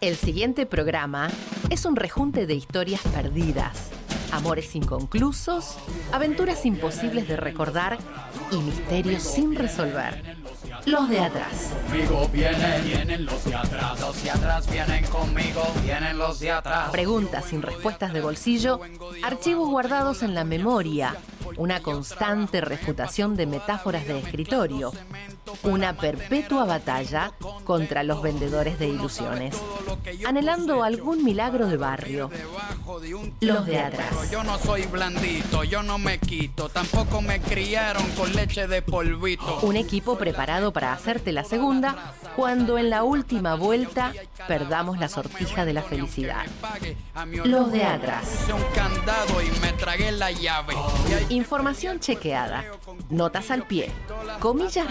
El siguiente programa es un rejunte de historias perdidas, amores inconclusos, aventuras imposibles de recordar y misterios sin resolver. Los de atrás. Conmigo vienen, vienen los de atrás. Los de atrás vienen conmigo, vienen los de atrás. Preguntas sin respuestas de bolsillo, archivos guardados en la memoria, una constante refutación de metáforas de escritorio, una perpetua batalla contra los vendedores de ilusiones, anhelando algún milagro de barrio. Los de atrás. Yo no soy blandito, yo no me quito, tampoco me criaron con leche de polvito. Un equipo preparado para hacerte la segunda cuando en la última vuelta perdamos la sortija de la felicidad. Los de atrás. Información chequeada, notas al pie, comillas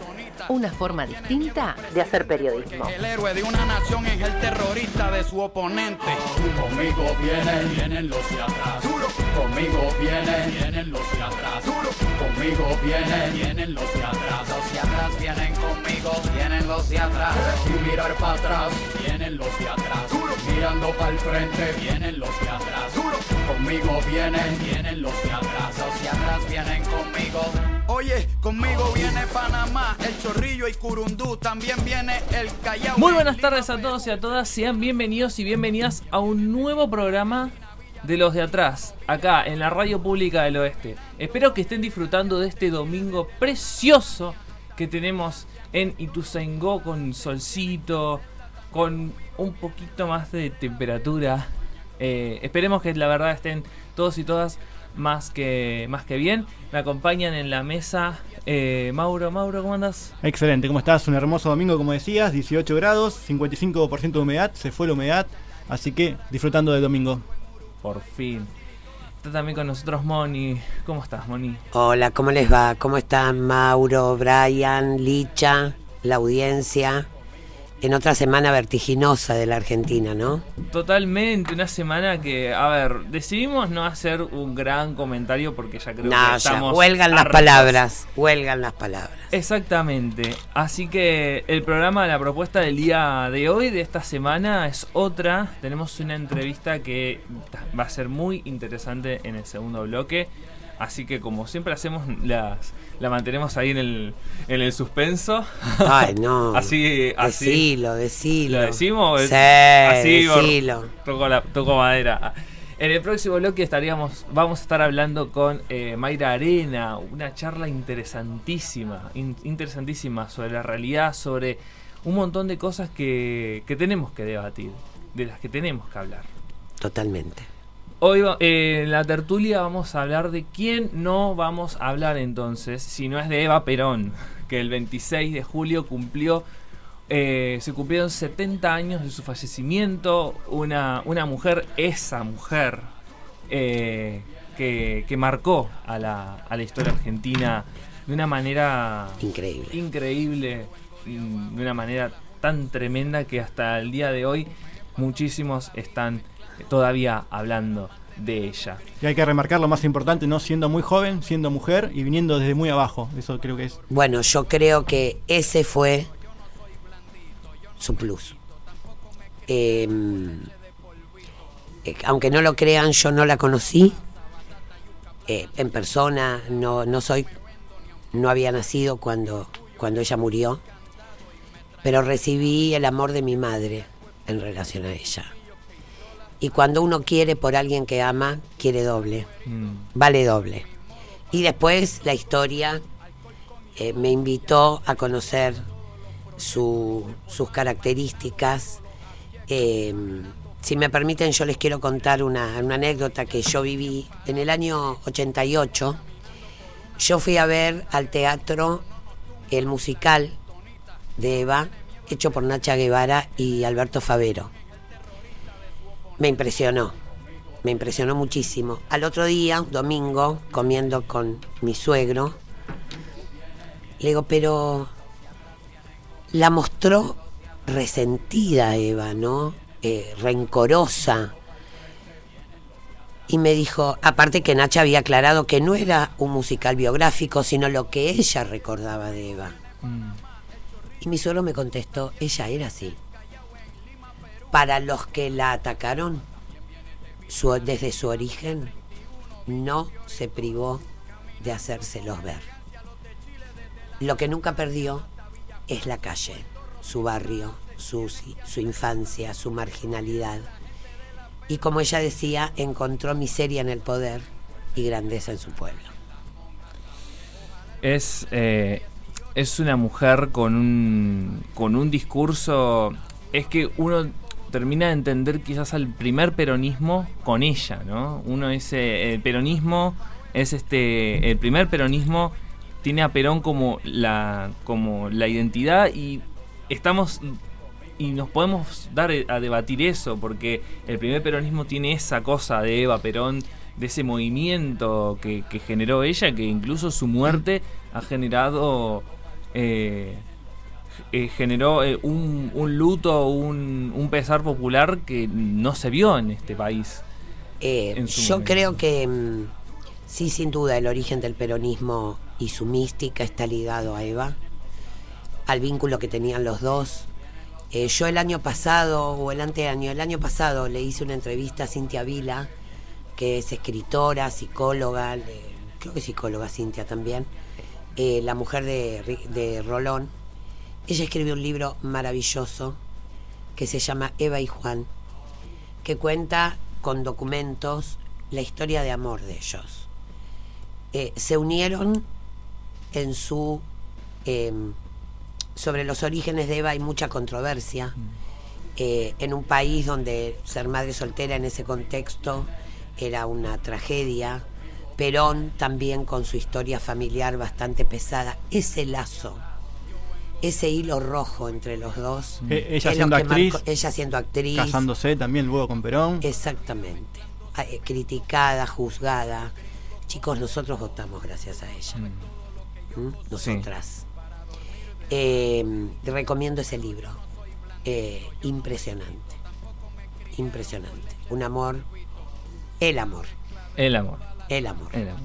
Una forma distinta de hacer periodismo. El héroe de una nación es el terrorista de su oponente. Conmigo vienen, vienen los de atrás. Conmigo vienen, vienen los de atrás. Conmigo vienen, vienen los de atrás. Los de atrás vienen conmigo, vienen los de atrás. Y mirar para atrás, vienen los de atrás. Mirando para el frente, vienen los de atrás. Conmigo vienen, vienen los de atrás. Los de atrás vienen conmigo. Oye, conmigo viene Panamá, el Chorrillo y Curundú, también viene el Callao. Muy buenas tardes a todos y a todas, sean bienvenidos y bienvenidas a un nuevo programa de los de atrás, acá en la Radio Pública del Oeste. Espero que estén disfrutando de este domingo precioso que tenemos en Ituzaingó con solcito, con un poquito más de temperatura. Eh, esperemos que la verdad estén todos y todas más que, más que bien. Me acompañan en la mesa eh, Mauro. Mauro, ¿cómo andas? Excelente, ¿cómo estás? Un hermoso domingo, como decías, 18 grados, 55% de humedad, se fue la humedad, así que disfrutando del domingo. Por fin. Está también con nosotros Moni. ¿Cómo estás, Moni? Hola, ¿cómo les va? ¿Cómo están Mauro, Brian, Licha, la audiencia? En otra semana vertiginosa de la Argentina, ¿no? Totalmente, una semana que, a ver, decidimos no hacer un gran comentario porque ya creo No, que ya, estamos huelgan las palabras, huelgan las palabras. Exactamente. Así que el programa, la propuesta del día de hoy, de esta semana, es otra. Tenemos una entrevista que va a ser muy interesante en el segundo bloque. Así que como siempre hacemos, las, la mantenemos ahí en el, en el suspenso. Ay, no. así, así. Decilo, decilo. ¿Lo decimos? Sí, así, decilo. Toco, la, toco madera. En el próximo bloque estaríamos, vamos a estar hablando con eh, Mayra Arena, una charla interesantísima, in- interesantísima sobre la realidad, sobre un montón de cosas que, que tenemos que debatir, de las que tenemos que hablar. Totalmente. Hoy va- eh, en la tertulia vamos a hablar de quién no vamos a hablar entonces, si no es de Eva Perón, que el 26 de julio cumplió, eh, se cumplieron 70 años de su fallecimiento, una, una mujer, esa mujer, eh, que, que marcó a la, a la historia argentina de una manera Increíble. increíble, de una manera tan tremenda que hasta el día de hoy muchísimos están todavía hablando de ella. Y hay que remarcar lo más importante, no siendo muy joven, siendo mujer y viniendo desde muy abajo. Eso creo que es. Bueno, yo creo que ese fue su plus. Eh, eh, aunque no lo crean, yo no la conocí eh, en persona, no, no soy, no había nacido cuando, cuando ella murió, pero recibí el amor de mi madre en relación a ella. Y cuando uno quiere por alguien que ama, quiere doble Mm, vale doble. Y después la historia eh, me invitó a conocer su- sus características. Eh, si me permiten, yo les quiero contar una, una anécdota que yo viví en el año 88. Yo fui a ver al teatro el musical de Eva, hecho por Nacha Guevara y Alberto Favero. Me impresionó me impresionó muchísimo. Al otro día, domingo, comiendo con mi suegro, le digo, pero la mostró resentida Eva, ¿no? Eh, rencorosa. Y me dijo, aparte que Nacha había aclarado que no era un musical biográfico, sino lo que ella recordaba de Eva. Y mi suegro me contestó, ella era así. Para los que la atacaron su- desde su origen, no se privó de hacérselos ver. Lo que nunca perdió es la calle, su barrio, su, su infancia, su marginalidad. Y como ella decía, encontró miseria en el poder y grandeza en su pueblo. Es, eh, es una mujer con un, con un discurso. Es que uno termina de entender quizás al primer peronismo con ella, ¿no? Uno dice, el peronismo es este. El primer peronismo tiene a Perón como la, como la identidad y estamos. Y nos podemos dar a debatir eso, porque el primer peronismo tiene esa cosa de Eva Perón, de ese movimiento que, que generó ella, que incluso su muerte ha generado, eh, eh, generó eh, un, un luto, un, un pesar popular que no se vio en este país. Eh, En yo momento. creo que mm, sí, sin duda, el origen del peronismo y su mística está ligado a Eva, al vínculo que tenían los dos. Yo el año pasado, o el anteaño, el año pasado le hice una entrevista a Cintia Vila, que es escritora, psicóloga, creo que psicóloga Cintia también, la mujer de, de Rolón. Ella escribió un libro maravilloso que se llama Eva y Juan, que cuenta con documentos la historia de amor de ellos. Eh, se unieron en su... em, sobre los orígenes de Eva hay mucha controversia. Eh, en un país donde ser madre soltera en ese contexto era una tragedia. Perón también con su historia familiar bastante pesada. Ese lazo, ese hilo rojo entre los dos. Eh, ella siendo actriz, marcó- ella siendo actriz. Casándose también luego con Perón. Exactamente. Ah, eh, Criticada, juzgada. Chicos, nosotros votamos gracias a ella. ¿Mm? Nosotras. Eh, recomiendo ese libro. Eh, impresionante. Impresionante. Un amor. El amor. El amor. El amor. El amor.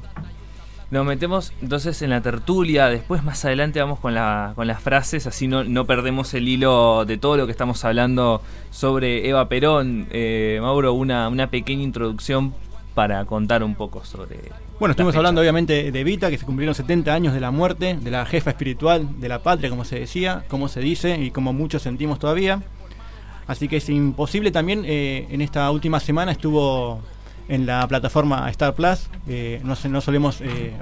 Nos metemos entonces en la tertulia, después más adelante vamos con, la, con las frases, así no, no perdemos el hilo de todo lo que estamos hablando sobre Eva Perón. Eh, Mauro, una, una pequeña introducción para contar un poco sobre... Bueno, estuvimos fecha. hablando obviamente de Evita, que se cumplieron 70 años de la muerte, de la jefa espiritual de la patria, como se decía, como se dice y como muchos sentimos todavía. Así que es imposible también, eh, en esta última semana estuvo en la plataforma Star Plus, eh, no, no solemos eh,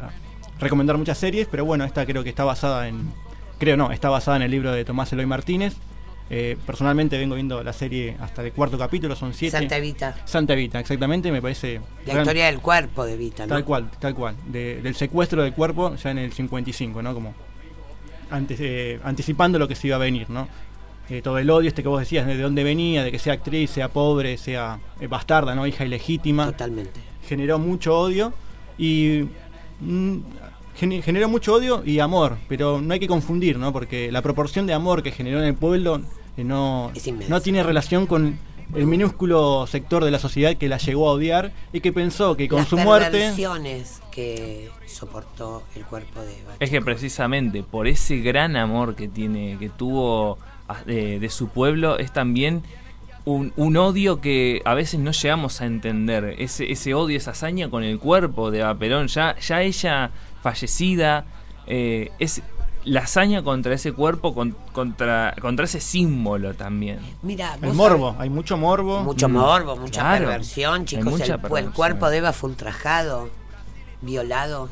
recomendar muchas series, pero bueno, esta creo que está basada en, creo no, está basada en el libro de Tomás Eloy Martínez. Eh, personalmente vengo viendo la serie hasta el cuarto capítulo, son siete. Santa Evita. Santa Evita, exactamente, me parece... La historia del cuerpo de Evita, ¿no? Tal cual, tal cual. De- del secuestro del cuerpo ya en el 55, ¿no? Como antes, eh, anticipando lo que se iba a venir, ¿no? Eh, todo el odio este que vos decías, de dónde venía, de que sea actriz, sea pobre, sea eh, bastarda, ¿no? Hija ilegítima. Totalmente. Generó mucho odio y... mm, gene- generó mucho odio y amor, pero no hay que confundir, ¿no? Porque la proporción de amor que generó en el pueblo eh, no, no tiene relación con el minúsculo sector de la sociedad que la llegó a odiar y que pensó que con Las su muerte... que soportó el cuerpo de Eva. Es que precisamente por ese gran amor que tiene, que tuvo de, de su pueblo, es también un, un odio que a veces no llegamos a entender. Ese, ese odio, esa hazaña con el cuerpo de Eva Perón, ya, ya ella fallecida, eh, es la hazaña contra ese cuerpo, con- contra, contra ese símbolo también. Mira, El morbo, sabés- hay mucho morbo. Mucho Mm, morbo, mucha claro. perversión, chicos. mucha el, el perversión. cuerpo de Eva fue ultrajado, violado.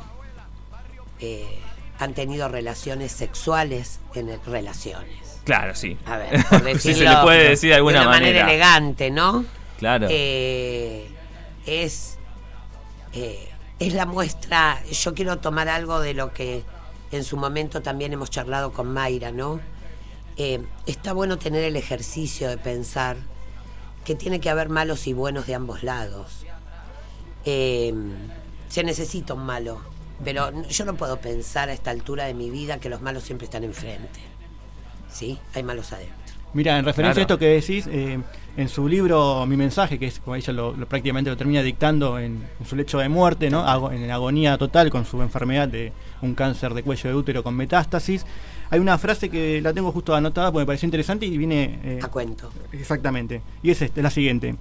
eh, han tenido relaciones sexuales en el- relaciones. Claro, sí. A ver, por si decirlo se le puede decir de alguna una manera, manera. elegante, ¿no? Claro. Eh, es, eh, es la muestra. Yo quiero tomar algo de lo que en su momento también hemos charlado con Mayra, ¿no? Eh, está bueno tener el ejercicio de pensar que tiene que haber malos y buenos de ambos lados. Eh, se necesita un malo, pero yo no puedo pensar a esta altura de mi vida que los malos siempre están enfrente. ¿Sí? Hay malos adentro. Mira, en referencia Claro. a esto que decís, eh, en su libro Mi mensaje, que es como ella lo, lo- prácticamente lo termina dictando en, en su lecho de muerte, ¿no? Ago- en agonía total con su enfermedad de un cáncer de cuello de útero con metástasis, hay una frase que la tengo justo anotada porque me pareció interesante y viene eh, A cuento. Exactamente. Y es este, la siguiente.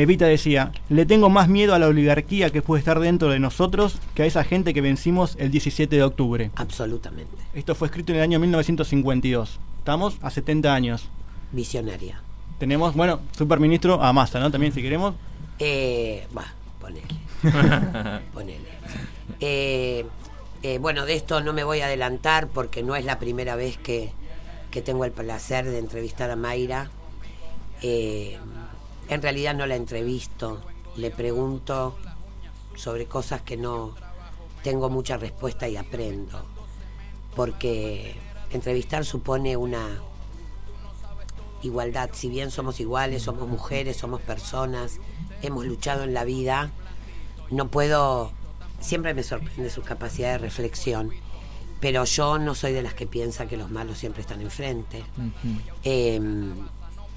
Evita decía, le tengo más miedo a la oligarquía que puede estar dentro de nosotros que a esa gente que vencimos el 17 de octubre. Absolutamente. Esto fue escrito en el año 1952. Estamos a 70 años. Visionaria. Tenemos, bueno, superministro a Massa, ¿no? También si queremos. Eh, bah, ponele. ponele. Eh, eh, bueno, de esto no me voy a adelantar porque no es la primera vez que, que tengo el placer de entrevistar a Mayra. Eh, en realidad no la entrevisto, le pregunto sobre cosas que no tengo mucha respuesta y aprendo. Porque entrevistar supone una igualdad. Si bien somos iguales, somos mujeres, somos personas, hemos luchado en la vida, no puedo, siempre me sorprende su capacidad de reflexión, pero yo no soy de las que piensa que los malos siempre están enfrente. Eh,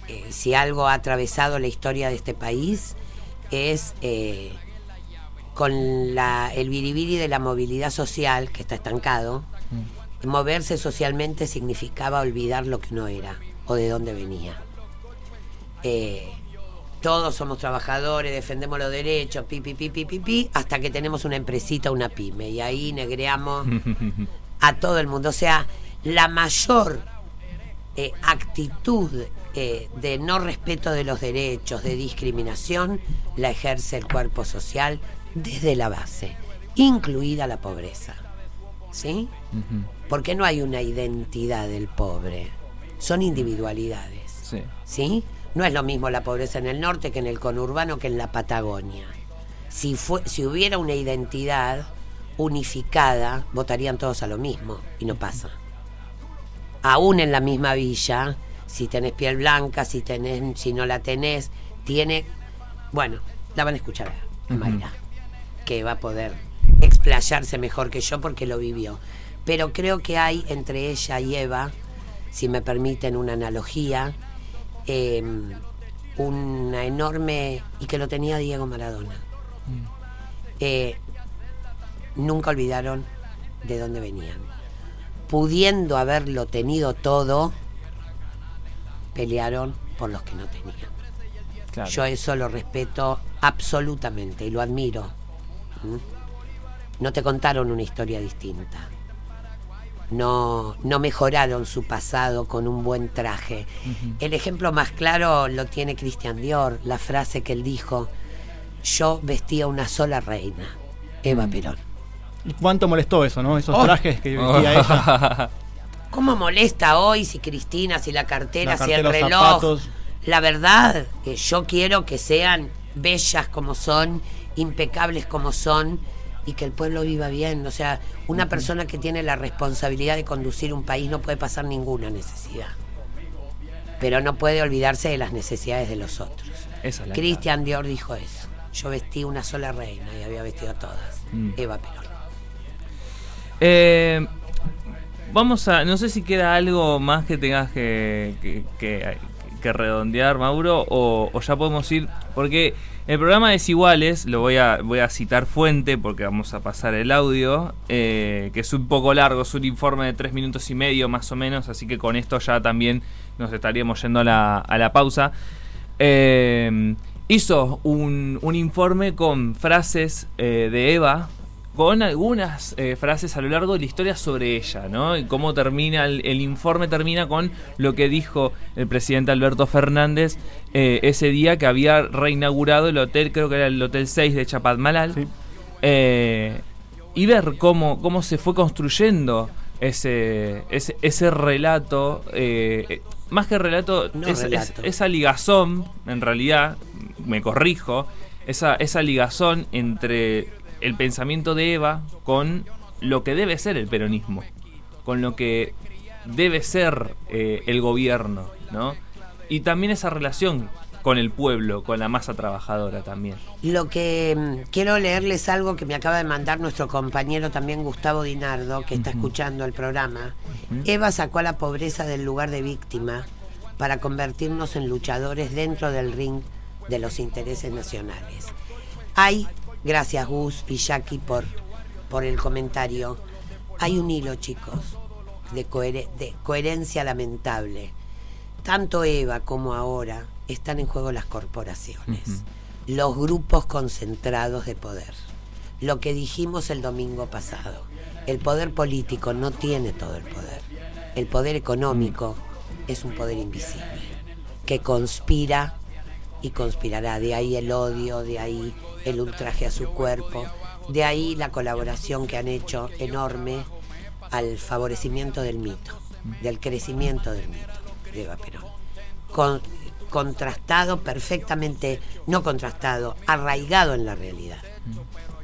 eh, si algo ha atravesado la historia de este país es eh, con la, el biribiri de la movilidad social, que está estancado, moverse socialmente significaba olvidar lo que uno era o de dónde venía. Eh, todos somos trabajadores, defendemos los derechos, pi, pi, pi, pi, pi, pi, hasta que tenemos una empresita, una pyme, y ahí negreamos a todo el mundo. O sea, la mayor eh, actitud eh, de no respeto de los derechos, de discriminación, la ejerce el cuerpo social desde la base, incluida la pobreza. ¿Sí? Porque no hay una identidad del pobre, son individualidades. Sí. ¿Sí? No es lo mismo la pobreza en el norte que en el conurbano que en la Patagonia. Si, fue, si hubiera una identidad unificada, votarían todos a lo mismo y no pasa. Aún en la misma villa, si tenés piel blanca, si tenés, si no la tenés, tiene. Bueno, la van a escuchar a Mayra, que va a poder explayarse mejor que yo porque lo vivió. Pero creo que hay entre ella y Eva, si me permiten una analogía, eh, una enorme. y que lo tenía Diego Maradona. Eh, nunca olvidaron de dónde venían. Pudiendo haberlo tenido todo, pelearon por los que no tenían. Claro. Yo eso lo respeto absolutamente y lo admiro. ¿Mm? No te contaron una historia distinta. No, no mejoraron su pasado con un buen traje. El ejemplo más claro lo tiene Christian Dior, la frase que él dijo, yo vestía una sola reina, Eva Perón. ¿Y cuánto molestó eso, no? Esos Oh. trajes que vestía ella. ¿Cómo molesta hoy si Cristina, si la cartera, La si el reloj? zapatos. La verdad, que yo quiero que sean bellas como son, impecables como son y que el pueblo viva bien. O sea, una persona que tiene la responsabilidad de conducir un país no puede pasar ninguna necesidad. Pero no puede olvidarse de las necesidades de los otros. Es la Christian Dior dijo eso. Yo vestí una sola reina y había vestido a todas. Mm. Eva Perón. Eh, vamos a. No sé si queda algo más que tengas que, redondear, Mauro, o, ya podemos ir. Porque el programa Desiguales, lo voy a, voy a citar fuente porque vamos a pasar el audio, eh, que es un poco largo, es un informe de tres minutos y medio más o menos, así que con esto ya también nos estaríamos yendo a la, pausa. Eh, hizo un, un informe con frases eh, de Eva, con algunas eh, frases a lo largo de la historia sobre ella, ¿no? Y cómo termina, el, el informe termina con lo que dijo el presidente Alberto Fernández eh, ese día que había reinaugurado el hotel, creo que era el Hotel 6 de Chapadmalal. Sí. Eh, y ver cómo, cómo se fue construyendo ese, ese, ese relato, más que relato, No es- es- relato. esa ligazón, en realidad, me corrijo, esa, esa ligazón entre el pensamiento de Eva con lo que debe ser el peronismo, con lo que debe ser eh, el gobierno, ¿no? Y también esa relación con el pueblo, con la masa trabajadora también. Lo que mm, quiero leerles algo que me acaba de mandar nuestro compañero también Gustavo Dinardo, que está escuchando el programa. Eva sacó a la pobreza del lugar de víctima para convertirnos en luchadores dentro del ring de los intereses nacionales. Hay, gracias Gus y Jackie por, por el comentario, hay un hilo, chicos, de, cohere- de coherencia lamentable. Tanto Eva como ahora están en juego las corporaciones, los grupos concentrados de poder. Lo que dijimos el domingo pasado, el poder político no tiene todo el poder. El poder económico es un poder invisible, que conspira y conspirará. De ahí el odio, de ahí el ultraje a su cuerpo, de ahí la colaboración que han hecho enorme al favorecimiento del mito, del crecimiento del mito de Eva Perón. Con- contrastado perfectamente, no contrastado, arraigado en la realidad.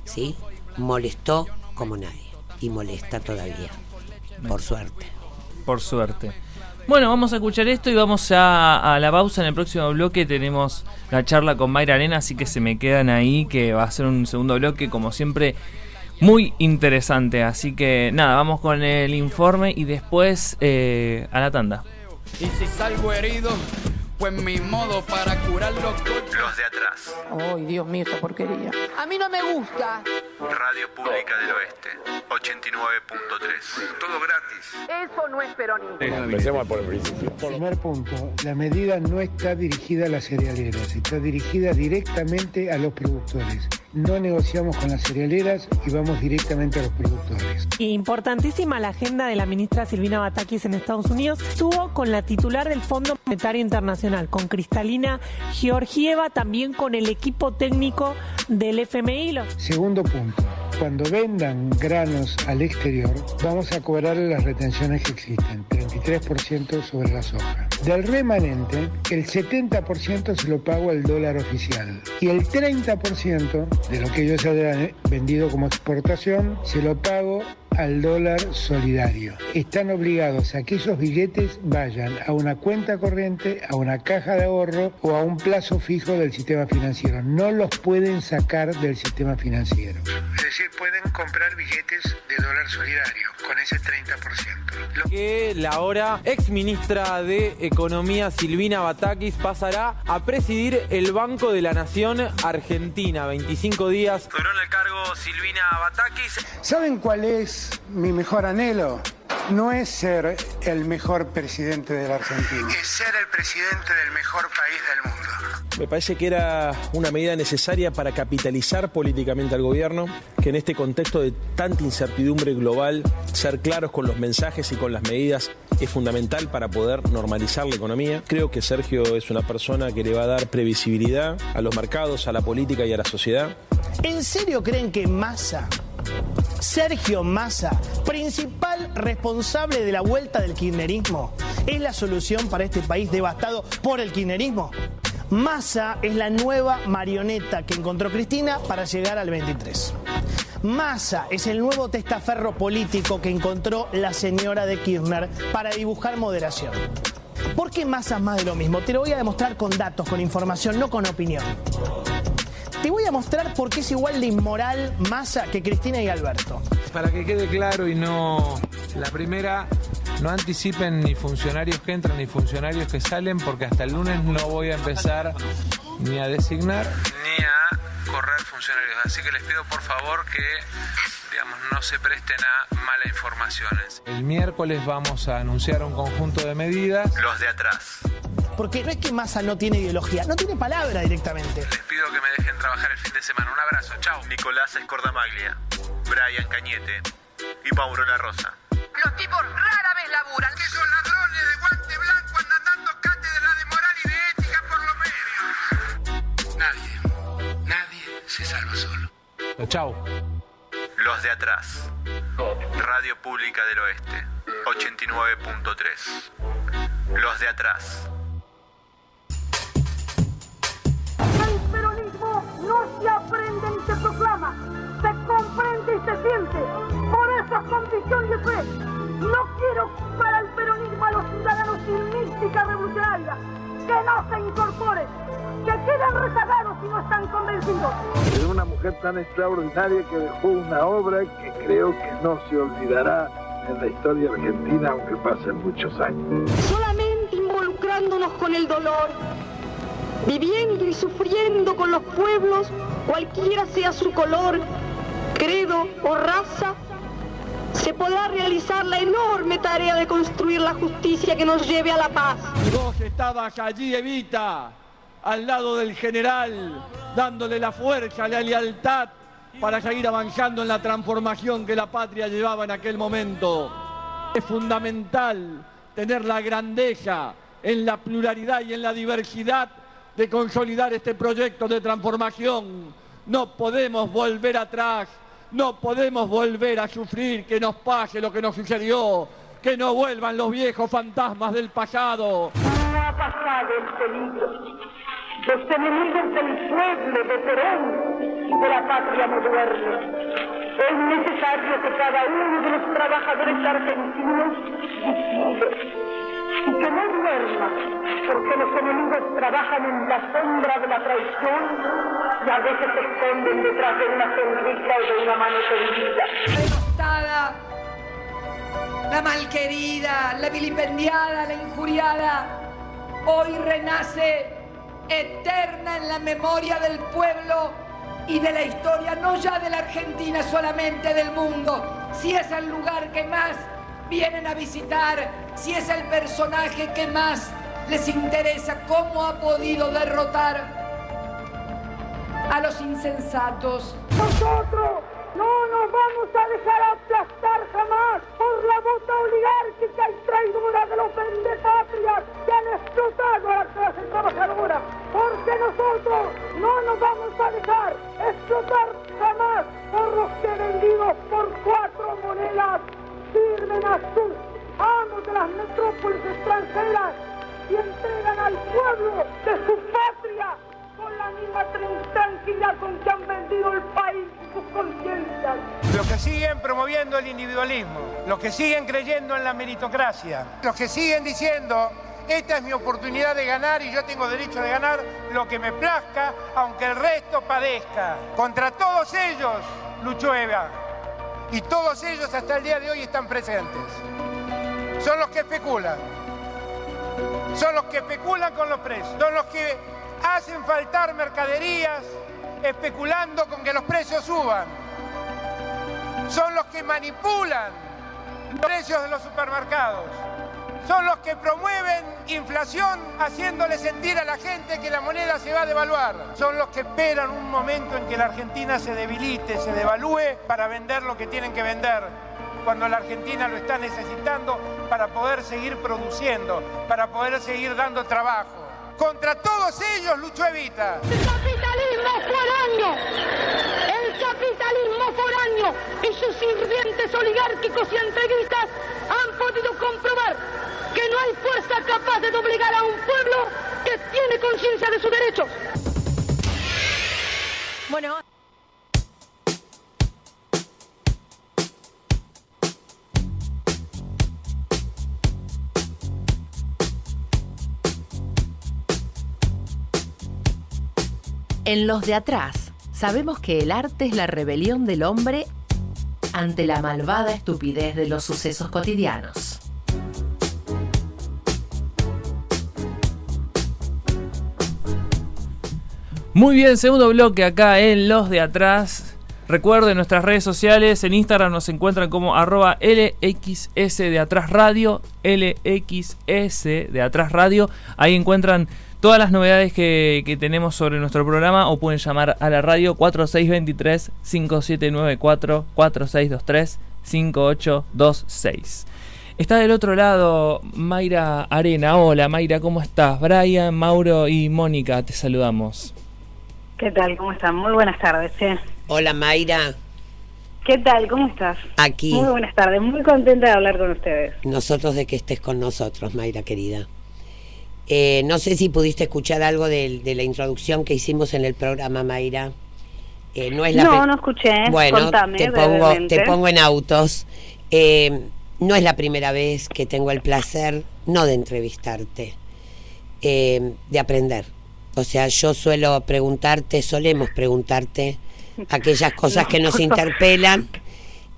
¿Sí? Molestó como nadie y molesta todavía, por suerte. Por suerte. Bueno, vamos a escuchar esto y vamos a, la pausa. En el próximo bloque tenemos la charla con Mayra Arena, así que se me quedan ahí, que va a ser un segundo bloque, como siempre, muy interesante. Así que nada, vamos con el informe y después eh, a la tanda. Y si salgo herido, pues mi modo para curar los. Los de atrás. Ay, Dios mío, esta porquería. A mí no me gusta. Radio Pública del Oeste. 89.3. Todo gratis. Eso no es peronismo. Empecemos por el principio. Primer punto, la medida no está dirigida a las cerealeras, está dirigida directamente a los productores. No negociamos con las cerealeras y vamos directamente a los productores. Importantísima la agenda de la ministra Silvina Batakis en Estados Unidos. Estuvo con la titular del Fondo Monetario Internacional, con Cristalina Georgieva, también con el equipo técnico del FMI. Segundo punto, cuando vendan granos al exterior, vamos a cobrar las retenciones que existen, 33% sobre la soja. Del remanente, el 70% se lo pago al dólar oficial y el 30% de lo que ellos hayan vendido como exportación se lo pago al dólar solidario. Están obligados a que esos billetes vayan a una cuenta corriente, a una caja de ahorro o a un plazo fijo del sistema financiero. No los pueden sacar del sistema financiero. Es decir, pueden comprar billetes de dólar solidario con ese 30%. Lo que la ahora ex ministra de Economía Silvina Batakis pasará a presidir el Banco de la Nación Argentina. 25 días. En el cargo Silvina Batakis. ¿Saben cuál es mi mejor anhelo? No es ser el mejor presidente de la Argentina. Es ser el presidente del mejor país del mundo. Me parece que era una medida necesaria para capitalizar políticamente al gobierno, que en este contexto de tanta incertidumbre global, ser claros con los mensajes y con las medidas es fundamental para poder normalizar la economía. Creo que Sergio es una persona que le va a dar previsibilidad a los mercados, a la política y a la sociedad. ¿En serio creen que Massa, Sergio Massa, principal responsable de la vuelta del kirchnerismo, es la solución para este país devastado por el kirchnerismo? Massa es la nueva marioneta que encontró Cristina para llegar al 23. Massa es el nuevo testaferro político que encontró la señora de Kirchner para dibujar moderación. ¿Por qué Massa es más de lo mismo? Te lo voy a demostrar con datos, con información, no con opinión. Te voy a mostrar por qué es igual de inmoral Massa que Cristina y Alberto. Para que quede claro y no. La primera, no anticipen ni funcionarios que entran ni funcionarios que salen, porque hasta el lunes no voy a empezar ni a designar ni a correr funcionarios. Así que les pido por favor que digamos, no se presten a malas informaciones. El miércoles vamos a anunciar un conjunto de medidas. Los de atrás. Porque no es que Massa no tiene ideología, no tiene palabra directamente. Les pido que me dejen trabajar el fin de semana. Un abrazo, chao. Nicolás Escordamaglia, Brian Cañete y Mauro La Rosa. Los tipos rara vez laburan. Que son ladrones de guante blanco andan dando cátedra de moral y de ética por los medios. Nadie, nadie se salva solo. Chao. Los de atrás. Radio Pública del Oeste. 89.3. Los de atrás. No se aprende ni se proclama, se comprende y se siente. Por eso es convicción y fe. No quiero para el peronismo a los ciudadanos sin mística revolucionaria, que no se incorporen, que queden rezagados si no están convencidos. Es una mujer tan extraordinaria que dejó una obra que creo que no se olvidará en la historia argentina, aunque pasen muchos años. Solamente involucrándonos con el dolor, viviendo y sufriendo con los pueblos, cualquiera sea su color, credo o raza, se podrá realizar la enorme tarea de construir la justicia que nos lleve a la paz. Vos estabas allí, Evita, al lado del general, dándole la fuerza, la lealtad para seguir avanzando en la transformación que la patria llevaba en aquel momento. Es fundamental tener la grandeza en la pluralidad y en la diversidad de consolidar este proyecto de transformación. No podemos volver atrás, no podemos volver a sufrir que nos pase lo que nos sucedió, que no vuelvan los viejos fantasmas del pasado. No ha pasado el peligro. Los enemigos del pueblo de Perón y de la patria moderna. Es necesario que cada uno de los trabajadores argentinos y que no duerma, porque los enemigos trabajan en la sombra de la traición y a veces se esconden detrás de una sonrisa o de una mano tendida. denostada, la malquerida, la vilipendiada, la injuriada, hoy renace eterna en la memoria del pueblo y de la historia, no ya de la Argentina solamente, del mundo. Si es el lugar que más vienen a visitar, si es el personaje que más les interesa, cómo ha podido derrotar a los insensatos. Nosotros no nos vamos a dejar aplastar jamás por la bota oligárquica y traidora de los vendepatrias que han explotado a la clase trabajadora. Porque nosotros no nos vamos a dejar explotar jamás por los que vendidos por cuatro monedas sus amos de las metrópolis extranjeras y entregan al pueblo de su patria con la misma tranquilidad con que han vendido el país sus conciencias. Los que siguen promoviendo el individualismo, los que siguen creyendo en la meritocracia, los que siguen diciendo, esta es mi oportunidad de ganar y yo tengo derecho de ganar lo que me plazca, aunque el resto padezca. Contra todos ellos luchó Eva. Y todos ellos hasta el día de hoy están presentes. Son los que especulan. Son los que especulan con los precios. Son los que hacen faltar mercaderías especulando con que los precios suban. Son los que manipulan los precios de los supermercados. Son los que promueven inflación haciéndole sentir a la gente que la moneda se va a devaluar. Son los que esperan un momento en que la Argentina se debilite, se devalúe para vender lo que tienen que vender cuando la Argentina lo está necesitando para poder seguir produciendo, para poder seguir dando trabajo. Contra todos ellos luchó Evita. El capitalismo foráneo, capitalismo foráneo y sus sirvientes oligárquicos y entreguistas han podido comprobar que no hay fuerza capaz de doblegar a un pueblo que tiene conciencia de sus derechos. Bueno, En los de atrás, sabemos que el arte es la rebelión del hombre ante la malvada estupidez de los sucesos cotidianos. Muy bien, segundo bloque acá en Los de Atrás. Recuerden nuestras redes sociales, en Instagram nos encuentran como arroba LXS de Atrás Radio, LXS de Atrás Radio. Ahí encuentran todas las novedades que, que tenemos sobre nuestro programa o pueden llamar a la radio 4623-5794, 4623-5826. Está del otro lado Mayra Arena. Hola Mayra, ¿cómo estás? Brian, Mauro y Mónica, te saludamos. ¿Qué tal? ¿Cómo están? Muy buenas tardes. ¿eh? Hola Mayra, ¿Qué tal? ¿Cómo estás? aquí. Muy buenas tardes. Muy contenta de hablar con ustedes. Nosotros de que estés con nosotros, Mayra querida. Eh, no sé si pudiste escuchar algo de, de la introducción que hicimos en el programa, Mayra. Eh, no es la No, no escuché. Bueno, Contame te pongo, brevemente. te pongo en autos. Eh, no es la primera vez que tengo el placer, no de entrevistarte, eh, de aprender. O sea, yo suelo preguntarte, solemos preguntarte aquellas cosas que nos interpelan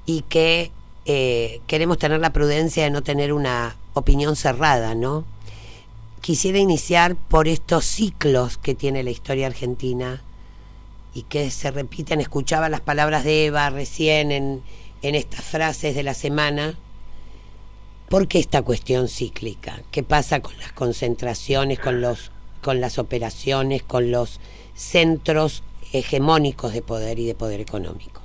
y que eh, queremos tener la prudencia de no tener una opinión cerrada, ¿no? Quisiera iniciar por estos ciclos que tiene la historia argentina y que se repiten. Escuchaba las palabras de Eva recién en, estas frases de la semana. ¿Por qué esta cuestión cíclica? ¿Qué pasa con las concentraciones, con, los, con las operaciones, con los centros hegemónicos de poder y de poder económico?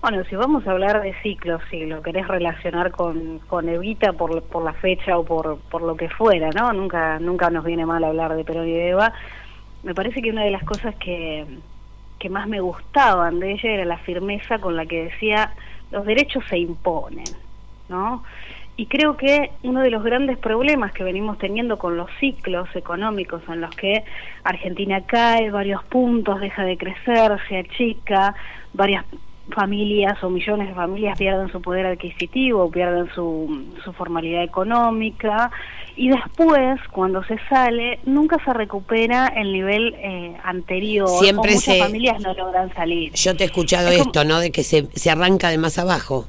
Bueno, si vamos a hablar de ciclos, si lo querés relacionar con, con Evita por, por la fecha o por, por lo que fuera, ¿no? Nunca, nunca nos viene mal hablar de Perón y Eva. Me parece que una de las cosas que, que más me gustaban de ella era la firmeza con la que decía los derechos se imponen, ¿no? Y creo que uno de los grandes problemas que venimos teniendo con los ciclos económicos en los que Argentina cae varios puntos, deja de crecer, se achica, varias familias o millones de familias pierden su poder adquisitivo, pierden su, su formalidad económica y después cuando se sale nunca se recupera el nivel eh, anterior Siempre o muchas se- familias no logran salir. Yo te he escuchado Es como- esto, ¿no? De que se, se arranca de más abajo.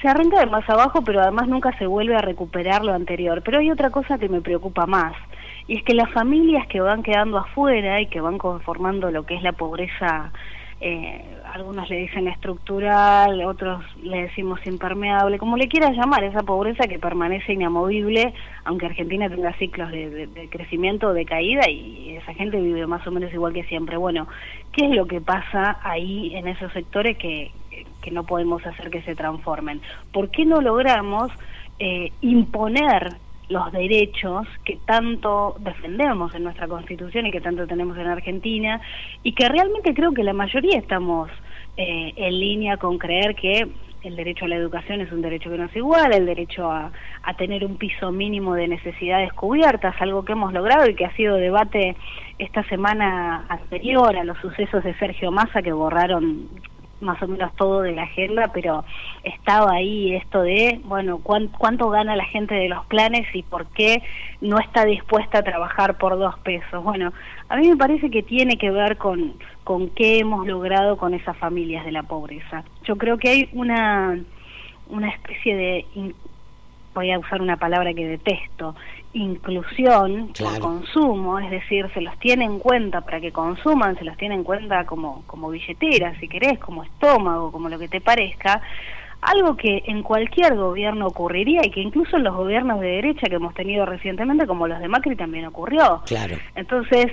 se arranca de más abajo, pero además nunca se vuelve a recuperar lo anterior. Pero hay otra cosa que me preocupa más, y es que las familias que van quedando afuera y que van conformando lo que es la pobreza, eh, algunos le dicen estructural, otros le decimos impermeable, como le quieras llamar, esa pobreza que permanece inamovible, aunque Argentina tenga ciclos de, crecimiento o de caída, y esa gente vive más o menos igual que siempre. Bueno, ¿qué es lo que pasa ahí en esos sectores que, que no podemos hacer que se transformen. ¿Por qué no logramos eh, imponer los derechos que tanto defendemos en nuestra Constitución y que tanto tenemos en Argentina y que realmente creo que la mayoría estamos eh, en línea con creer que el derecho a la educación es un derecho que no es igual, el derecho a, a tener un piso mínimo de necesidades cubiertas, algo que hemos logrado y que ha sido debate esta semana anterior a los sucesos de Sergio Massa que borraron más o menos todo de la agenda, pero estaba ahí esto de, bueno, cuán- cuánto gana la gente de los planes y por qué no está dispuesta a trabajar por dos pesos. Bueno, a mí me parece que tiene que ver con, con qué hemos logrado con esas familias de la pobreza. Yo creo que hay una, una especie de, voy a usar una palabra que detesto, inclusión por Claro. consumo, es decir, se los tiene en cuenta para que consuman, se los tiene en cuenta como, como billetera, si querés, como estómago, como lo que te parezca, algo que en cualquier gobierno ocurriría y que incluso en los gobiernos de derecha que hemos tenido recientemente, como los de Macri, también ocurrió. Claro. Entonces,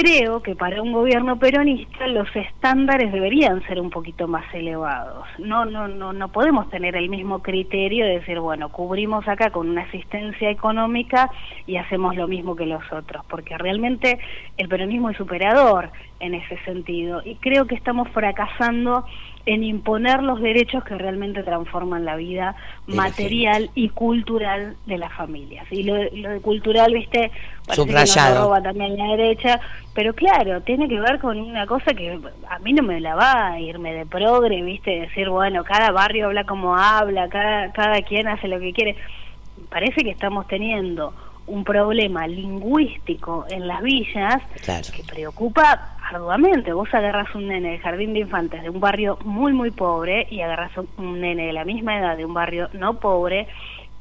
creo que para un gobierno peronista los estándares deberían ser un poquito más elevados. No, no, no, no podemos tener el mismo criterio de decir, bueno, cubrimos acá con una asistencia económica y hacemos lo mismo que los otros, porque realmente el peronismo es superador en ese sentido y creo que estamos fracasando en imponer los derechos que realmente transforman la vida material y cultural de las familias. Y lo, de- lo de cultural, viste, parece que nos Subrayado. roba también la derecha, pero claro, tiene que ver con una cosa que a mí no me la va a irme de progre, viste, decir, bueno, cada barrio habla como habla, cada, cada quien hace lo que quiere. Parece que estamos teniendo un problema lingüístico en las villas Claro. que preocupa arduamente. Vos agarras un nene del jardín de infantes de un barrio muy, muy pobre y agarras un nene de la misma edad de un barrio no pobre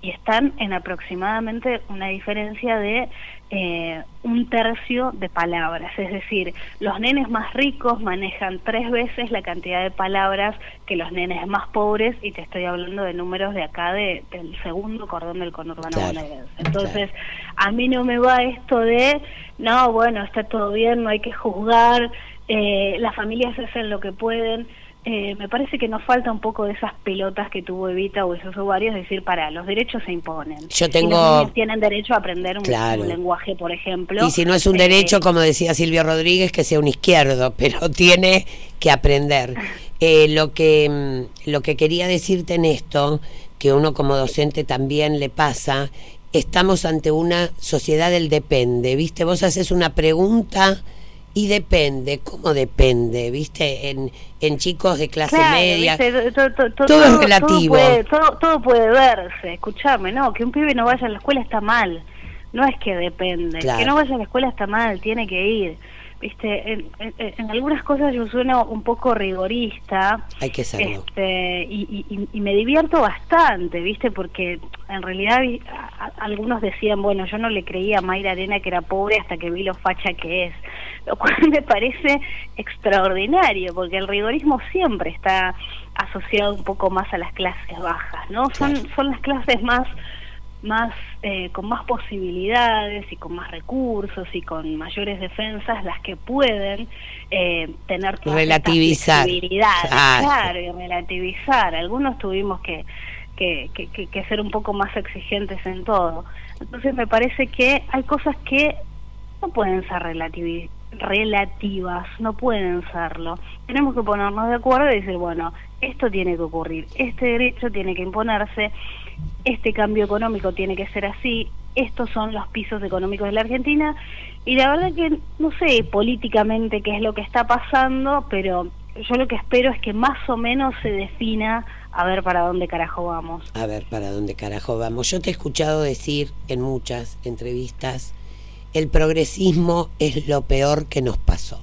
y están en aproximadamente una diferencia de eh, un tercio de palabras. Es decir, los nenes más ricos manejan tres veces la cantidad de palabras que los nenes más pobres y te estoy hablando de números de acá de, del segundo cordón del conurbano Claro, bonaerense. Entonces, a mí no me va esto de, no, bueno, está todo bien, no hay que juzgar, eh, las familias hacen lo que pueden. Eh, me parece que nos falta un poco de esas pelotas que tuvo Evita o esos ovarios, decir, para, los derechos se imponen. Yo tengo- los niños tienen derecho a aprender un, Claro. un lenguaje, por ejemplo. Y si no es un eh, derecho, como decía Silvio Rodríguez, que sea un izquierdo, pero tiene que aprender. Eh, lo, que, mm, lo que quería decirte en esto, que uno como docente también le pasa, estamos ante una sociedad del depende, ¿viste? Vos haces una pregunta y depende, ¿cómo depende? ¿Viste? En, en chicos de clase Claro, media. viste, Todo es relativo. Todo puede, todo, todo puede verse, escuchame, no, que un pibe no vaya a la escuela está mal. no es que depende. Claro. Que no vaya a la escuela está mal, tiene que ir. Viste, en, en- en algunas cosas yo sueno un poco rigorista. Hay que serlo. Este, y, y- y me divierto bastante, ¿viste? Porque en realidad vi- a- a- algunos decían, bueno, yo no le creía a Mayra Arena que era pobre hasta que vi lo facha que es, lo cual me parece extraordinario, porque el rigorismo siempre está asociado un poco más a las clases bajas, ¿no? Son, son las clases más más eh, con más posibilidades y con más recursos y con mayores defensas las que pueden eh, tener Relativizar. Ah, claro, y relativizar. Algunos tuvimos que, que, que, que- ser un poco más exigentes en todo. Entonces me parece que hay cosas que no pueden ser relativi- relativas, no pueden serlo. Tenemos que ponernos de acuerdo y decir, bueno, esto tiene que ocurrir, este derecho tiene que imponerse, este cambio económico tiene que ser así, estos son los pisos económicos de la Argentina y la verdad que no sé políticamente qué es lo que está pasando, pero yo lo que espero es que más o menos se defina a ver para dónde carajo vamos. A ver, ¿para dónde carajo vamos? Yo te he escuchado decir en muchas entrevistas, el progresismo es lo peor que nos pasó.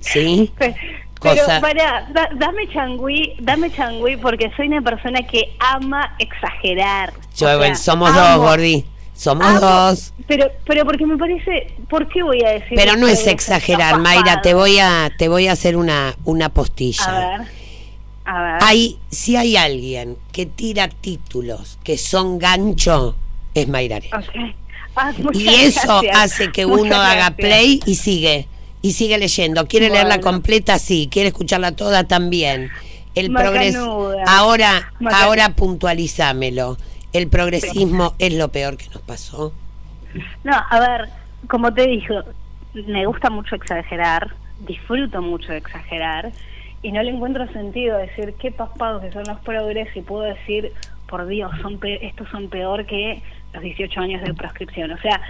¿Sí? Pero Cosa- para, da- dame changüí, dame changüí porque soy una persona que ama exagerar. Yo, O sea, bueno, somos amo- dos, Gordi. Somos dos. Pero, pero porque me parece, ¿por qué voy a decir? Pero no es exagerar? Mayra. Te voy a, te voy a hacer una, una postilla. A ver, a ver. Hay, si hay alguien que tira títulos que son gancho, es Mayra Arena. Ok. Ah, Y eso gracias. hace que Muchas uno haga play y sigue. Y sigue leyendo. ¿Quiere leerla completa? Sí. ¿Quiere escucharla toda? También. El progreso. Ahora, Macanuda. ahora puntualizámelo. El progresismo es lo peor que nos pasó. No, a ver, como te dijo, me gusta mucho exagerar, disfruto mucho de exagerar y no le encuentro sentido decir qué paspados que son los progres y puedo decir, por Dios, son pe- estos son peor que los 18 años de proscripción. O sea,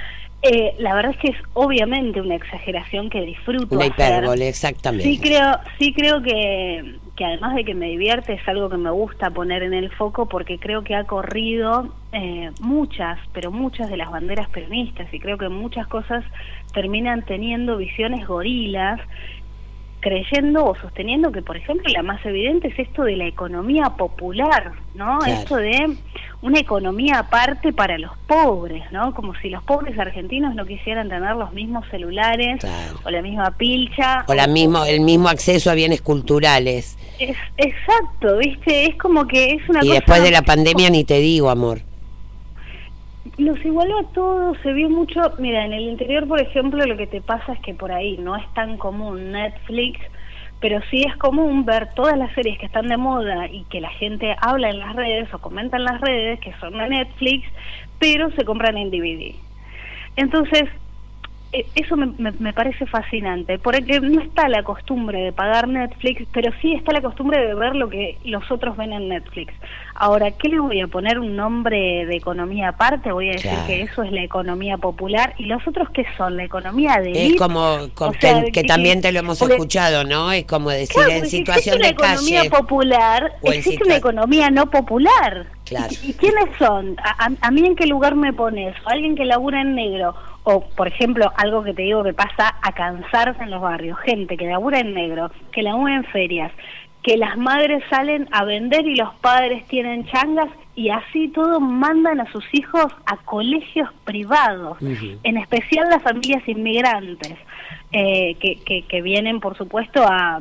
eh, la verdad es que es obviamente una exageración que disfruto Una hacer. hipérbole, exactamente. Sí creo, sí creo que, que además de que me divierte es algo que me gusta poner en el foco porque creo que ha corrido eh, muchas, pero muchas de las banderas peronistas y creo que muchas cosas terminan teniendo visiones gorilas creyendo o sosteniendo que, por ejemplo, la más evidente es esto de la economía popular, ¿no? Claro. Esto de una economía aparte para los pobres, ¿no? Como si los pobres argentinos no quisieran tener los mismos celulares o la misma pilcha. O la mismo, el mismo acceso a bienes culturales. Es, exacto, ¿viste? Es como que es una Y cosa... después de la pandemia ni te digo, amor. Los igualó a todos, se vio mucho, mira, en el interior, por ejemplo, lo que te pasa es que por ahí no es tan común Netflix, pero sí es común ver todas las series que están de moda y que la gente habla en las redes o comenta en las redes que son de Netflix, pero se compran en DVD. Entonces, eso me, me- me parece fascinante, porque no está la costumbre de pagar Netflix, pero sí está la costumbre de ver lo que los otros ven en Netflix. Ahora, ¿qué le voy a poner un nombre de economía aparte? Voy a decir Claro. que eso es la economía popular. ¿Y los otros qué son? La economía de Es como con- O sea, que, que también te lo hemos porque- escuchado, ¿no? Es como decir Claro, en porque si situación existe de una economía calle. popular, existe situa- una economía no popular. Claro. ¿Y, quiénes son? A, a- mí en qué lugar me pones? ¿O alguien que labura en negro? O, por ejemplo, algo que te digo que pasa a cansarse en los barrios. Gente que labura en negro, que labura en ferias, que las madres salen a vender y los padres tienen changas y así todo mandan a sus hijos a colegios privados en especial las familias inmigrantes, eh, que, que, que vienen, por supuesto, a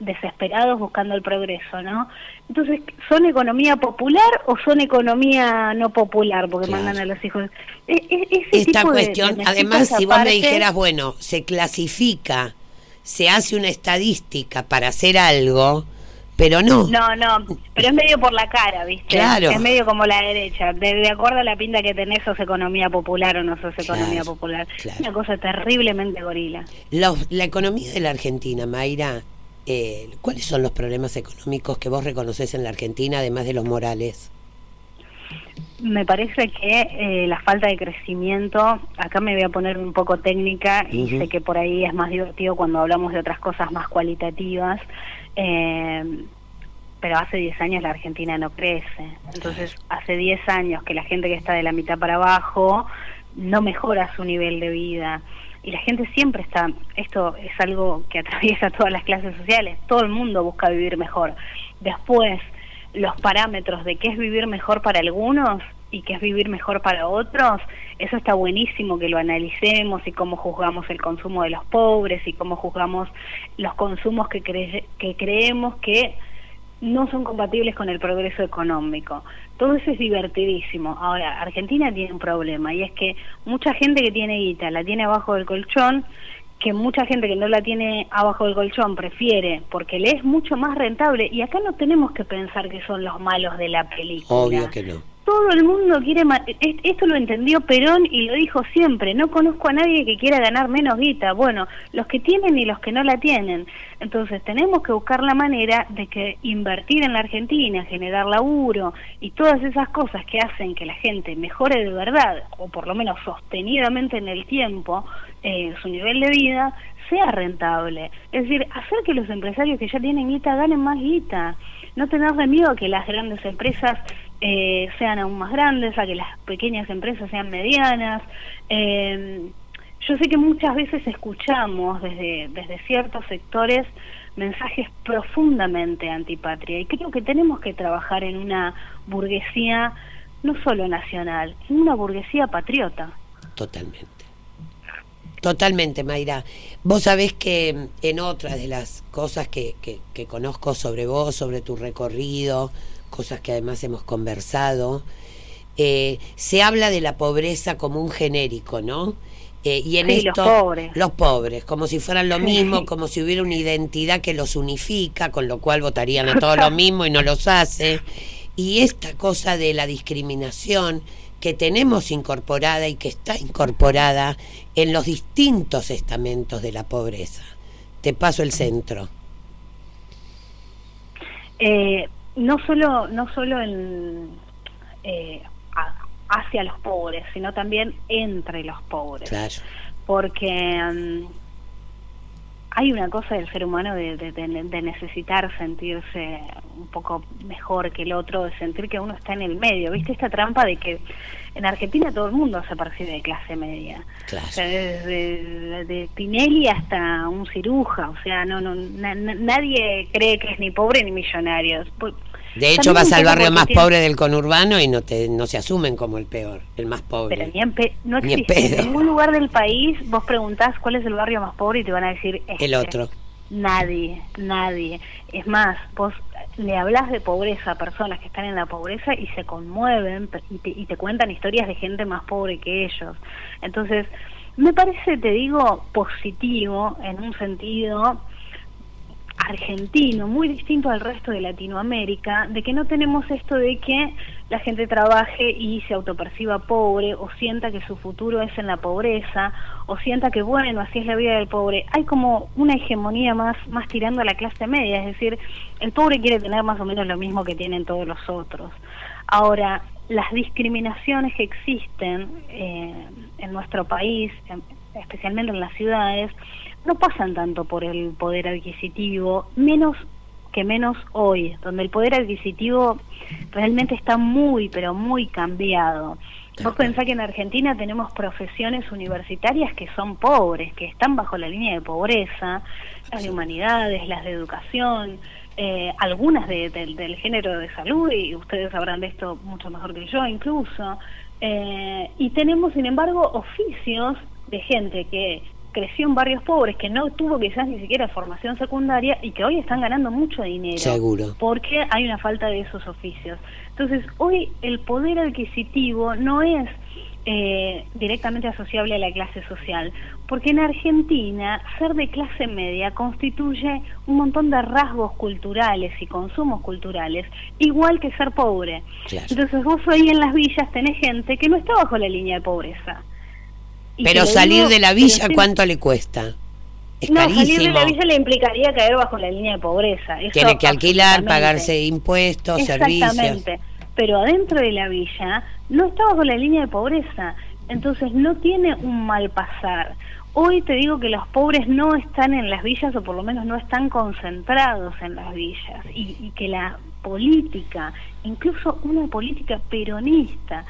desesperados buscando el progreso, ¿no? Entonces, ¿son economía popular o son economía no popular? Porque Claro. mandan a los hijos. E- e- ese Esta tipo cuestión, de además, si vos me dijeras, bueno, se clasifica, se hace una estadística para hacer algo, pero no. No, no, pero es medio por la cara, ¿viste? Claro. Es medio como la derecha. De, de acuerdo a la pinta que tenés, sos economía popular o no sos economía popular. claro. Una cosa terriblemente gorila. Los- la economía de la Argentina, Mayra, eh, ¿cuáles son los problemas económicos que vos reconoces en la Argentina, además de los morales? Me parece que eh, la falta de crecimiento, acá me voy a poner un poco técnica y sé que por ahí es más divertido cuando hablamos de otras cosas más cualitativas. Eh, pero hace 10 años la Argentina no crece. Entonces, hace 10 años que la gente que está de la mitad para abajo no mejora su nivel de vida. Y la gente siempre está, esto es algo que atraviesa todas las clases sociales, todo el mundo busca vivir mejor. Después, los parámetros de qué es vivir mejor para algunos y qué es vivir mejor para otros, eso está buenísimo que lo analicemos y cómo juzgamos el consumo de los pobres y cómo juzgamos los consumos que, cre- que creemos que no son compatibles con el progreso económico. Todo eso es divertidísimo. Ahora, Argentina tiene un problema y es que mucha gente que tiene guita la tiene abajo del colchón, que mucha gente que no la tiene abajo del colchón prefiere porque le es mucho más rentable y acá no tenemos que pensar que son los malos de la película Obvio que no. Todo el mundo quiere ma- es- esto lo entendió Perón y lo dijo siempre no conozco a nadie que quiera ganar menos guita. Bueno los que tienen y los que no la tienen. Entonces tenemos que buscar la manera de que invertir en la Argentina generar laburo y todas esas cosas que hacen que la gente mejore de verdad o por lo menos sostenidamente en el tiempo eh, su nivel de vida sea rentable. Es decir hacer que los empresarios que ya tienen guita ganen más guita. No tenerle miedo que las grandes empresas eh, sean aún más grandes, a que las pequeñas empresas sean medianas. Eh, yo sé que muchas veces escuchamos desde, desde ciertos sectores mensajes profundamente antipatria y creo que tenemos que trabajar en una burguesía no solo nacional, en una burguesía patriota. Totalmente. Totalmente, Mayra. Vos sabés que mm, en otras de las cosas que, que, que conozco sobre vos, sobre tu recorrido, cosas que además hemos conversado, eh, se habla de la pobreza como un genérico, ¿no? Eh, y en Sí, los esto, pobres. los pobres, como si fueran lo Sí. mismo, como si hubiera una identidad que los unifica, con lo cual votarían a todos lo mismo y no los hace. Y esta cosa de la discriminación que tenemos incorporada y que está incorporada en los distintos estamentos de la pobreza. Te paso el centro. Eh, no solo no solo en, eh, hacia los pobres, sino también entre los pobres. Claro. Porque mm, hay una cosa del ser humano de, de- necesitar sentirse un poco mejor que el otro, de sentir que uno está en el medio. ¿Viste esta trampa de que en Argentina todo el mundo se percibe de clase media? Claro. O sea, desde de Tinelli hasta un ciruja, o sea, no, no, na- na- nadie cree que es ni pobre ni millonario. De hecho, también vas al barrio más tiene- pobre del conurbano y no te no se asumen como el peor, el más pobre. Pero ni en pe- no Ni en existe. pedo. En ningún lugar del país vos preguntás cuál es el barrio más pobre y te van a decir este. El otro. Nadie, nadie. Es más, vos le hablas de pobreza a personas que están en la pobreza y se conmueven y te, y te cuentan historias de gente más pobre que ellos. Entonces, me parece, te digo, positivo en un sentido argentino, muy distinto al resto de Latinoamérica, de que no tenemos esto de que la gente trabaje y se autoperciba pobre o sienta que su futuro es en la pobreza o sienta que bueno, así es la vida del pobre. Hay como una hegemonía más más tirando a la clase media, es decir, el pobre quiere tener más o menos lo mismo que tienen todos los otros. Ahora, las discriminaciones que existen eh, en nuestro país, en- especialmente en las ciudades, no pasan tanto por el poder adquisitivo, menos que menos hoy, donde el poder adquisitivo realmente está muy, pero muy cambiado. Vos pensás que en Argentina tenemos profesiones universitarias que son pobres, que están bajo la línea de pobreza, las de humanidades, las de educación, eh, algunas de- del- del género de salud, y ustedes sabrán de esto mucho mejor que yo incluso. Eh, y tenemos, sin embargo, oficios de gente que creció en barrios pobres, que no tuvo quizás ni siquiera formación secundaria y que hoy están ganando mucho dinero. Seguro. Porque hay una falta de esos oficios. Entonces, hoy el poder adquisitivo no es eh, directamente asociable a la clase social, porque en Argentina ser de clase media constituye un montón de rasgos culturales y consumos culturales, igual que ser pobre. Entonces vos ahí en las villas tenés gente que no está bajo la línea de pobreza. Pero salir digo, de la villa, ¿cuánto le cuesta? Es no, salir de carísimo. la villa le implicaría caer bajo la línea de pobreza. Eso Tiene que alquilar, pagarse impuestos, servicios. Exactamente. Pero adentro de la villa no está bajo la línea de pobreza. Entonces no tiene un mal pasar. hoy te digo que los pobres no están en las villas o por lo menos no están concentrados en las villas y, y que la política, incluso una política peronista,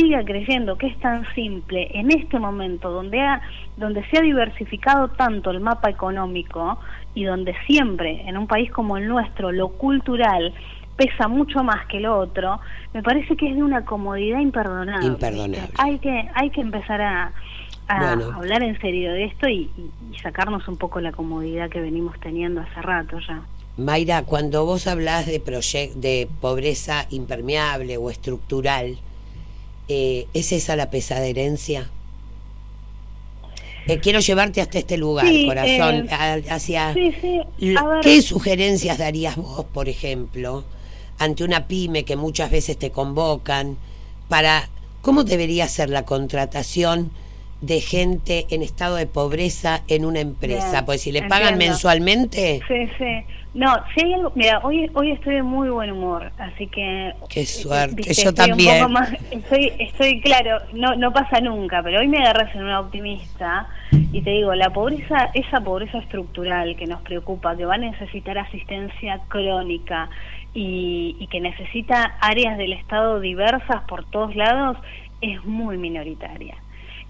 siga creyendo que es tan simple en este momento donde ha, donde se ha diversificado tanto el mapa económico y donde siempre en un país como el nuestro lo cultural pesa mucho más que lo otro, me parece que es de una comodidad imperdonable. Imperdonable. Hay que hay que empezar a, a Bueno. hablar en serio de esto y, y- sacarnos un poco la comodidad que venimos teniendo hace rato ya. Mayra, cuando vos hablás de, de pobreza impermeable o estructural, eh, ¿es esa la pesada herencia? Eh, quiero llevarte hasta este lugar, Sí, corazón, eh, a- hacia... Sí, sí. A ver, ¿Qué sugerencias darías vos, por ejemplo, ante una pyme que muchas veces te convocan para cómo debería ser la contratación de gente en estado de pobreza en una empresa? Bien, pues si le pagan entiendo. mensualmente, Sí, sí. No, si hay algo, mira, hoy hoy estoy de muy buen humor, así que qué suerte, viste, yo también. poco más- estoy, estoy claro, no, no pasa nunca, pero hoy me agarras en una optimista y te digo, la pobreza, esa pobreza estructural que nos preocupa, que va a necesitar asistencia crónica y, y que necesita áreas del Estado diversas por todos lados, es muy minoritaria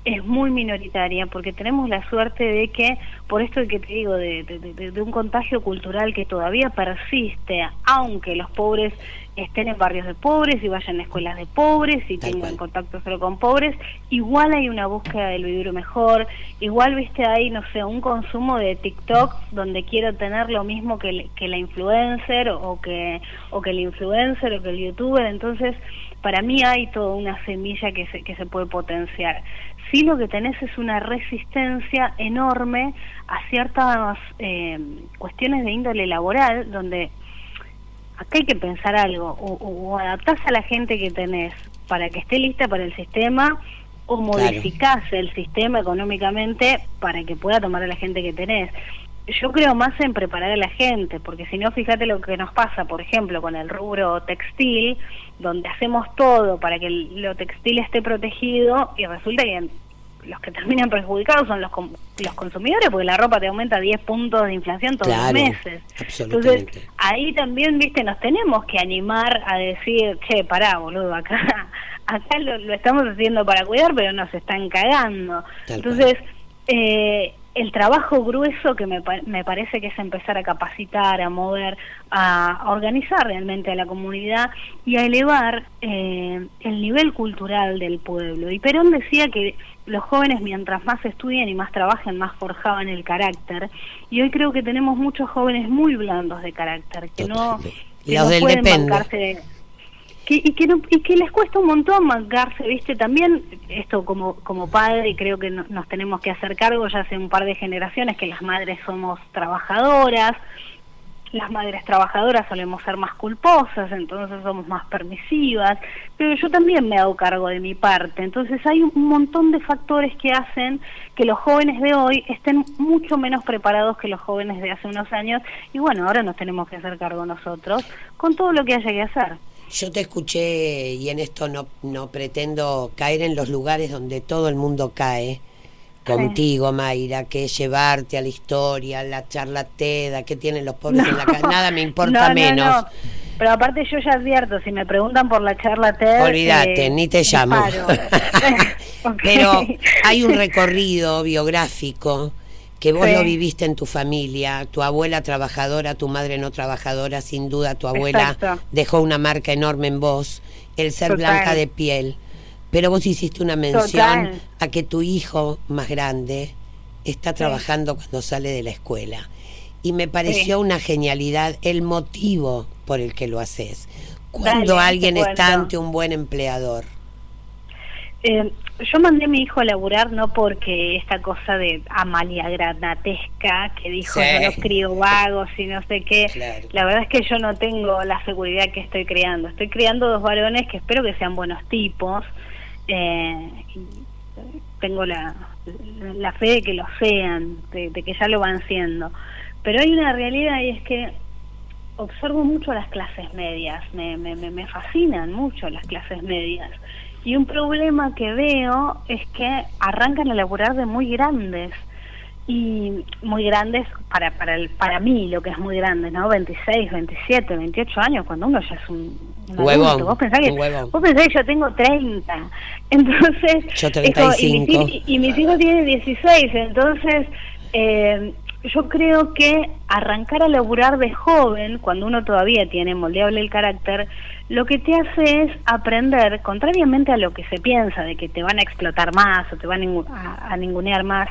es muy minoritaria porque tenemos la suerte de que, por esto que te digo, de, de- un contagio cultural que todavía persiste, aunque los pobres estén en barrios de pobres y vayan a escuelas de pobres y tengan contacto solo con pobres, igual hay una búsqueda del vivir mejor, igual, viste, hay, no sé, un consumo de TikTok donde quiero tener lo mismo que, el- que la influencer o que, o que el influencer o que el youtuber, entonces para mí hay toda una semilla que se, que se puede potenciar. Sí lo que tenés es una resistencia enorme a ciertas eh, cuestiones de índole laboral, donde acá hay que pensar algo, o, o- o adaptás a la gente que tenés para que esté lista para el sistema, o modificás el sistema económicamente para que pueda tomar a la gente que tenés. Yo creo más en preparar a la gente, porque si no, fíjate lo que nos pasa, por ejemplo, con el rubro textil, donde hacemos todo para que lo textil esté protegido y resulta que los que terminan perjudicados son los, los consumidores, porque la ropa te aumenta 10 puntos de inflación todos Claro, los meses. Entonces, ahí también, viste, nos tenemos que animar a decir, che, pará, boludo, acá, acá lo, lo estamos haciendo para cuidar, pero nos están cagando. Tal Entonces, eh, el trabajo grueso que me, me parece que es empezar a capacitar, a mover, a, a organizar realmente a la comunidad y a elevar eh, el nivel cultural del pueblo. Y Perón decía que los jóvenes mientras más estudian y más trabajen, más forjaban el carácter. Y hoy creo que tenemos muchos jóvenes muy blandos de carácter, que no, que Los no del pueden depende. bancarse que, y, que no- y que les cuesta un montón mancarse, ¿viste? También esto como, como padre, creo que no- nos tenemos que hacer cargo ya hace un par de generaciones que las madres somos trabajadoras, las madres trabajadoras solemos ser más culposas, entonces somos más permisivas, pero yo también me hago cargo de mi parte, entonces hay un montón de factores que hacen que los jóvenes de hoy estén mucho menos preparados que los jóvenes de hace unos años y bueno, ahora nos tenemos que hacer cargo nosotros con todo lo que haya que hacer. Yo te escuché y en esto no, no pretendo caer en los lugares donde todo el mundo cae contigo, Mayra, que es llevarte a la historia, la charla TEDA, que tienen los pobres en la casa, nada me importa No, no, menos. no. Pero aparte yo ya advierto, si me preguntan por la charla TED... Olvídate, eh, ni te llamo. Pero hay un recorrido biográfico que vos Sí. lo viviste en tu familia, tu abuela trabajadora, tu madre no trabajadora, sin duda tu abuela Exacto. dejó una marca enorme en vos, el ser Total. blanca de piel. Pero vos hiciste una mención Total. a que tu hijo más grande está trabajando cuando sale de la escuela. Y me pareció Sí. una genialidad el motivo por el que lo haces. Cuando Dale, alguien está ante un buen empleador. Eh, yo mandé a mi hijo a laburar no porque esta cosa de Amalia Granatesca que dijo Sí. yo los crío vagos y no sé qué. Claro. La verdad es que yo no tengo la seguridad que estoy criando. Estoy criando dos varones que espero que sean buenos tipos. Eh, tengo la, la fe de que lo sean, de, de que ya lo van siendo. Pero hay una realidad y es que observo mucho las clases medias, me, me, me, me fascinan mucho las clases medias. Y un problema que veo es que arrancan a laburar de muy grandes. y muy grandes para para el, para mí lo que es muy grande no 26 27 28 años cuando uno ya es un, un Huevón, adulto. vos pensás que huevón. vos pensás que yo tengo 30 entonces Yo es como- y, 35. mis, hij- y mis hijos tienen 16 entonces eh, yo creo que arrancar a laburar de joven, cuando uno todavía tiene moldeable el carácter, lo que te hace es aprender, contrariamente a lo que se piensa, de que te van a explotar más o te van a ningu- a, a ningunear más,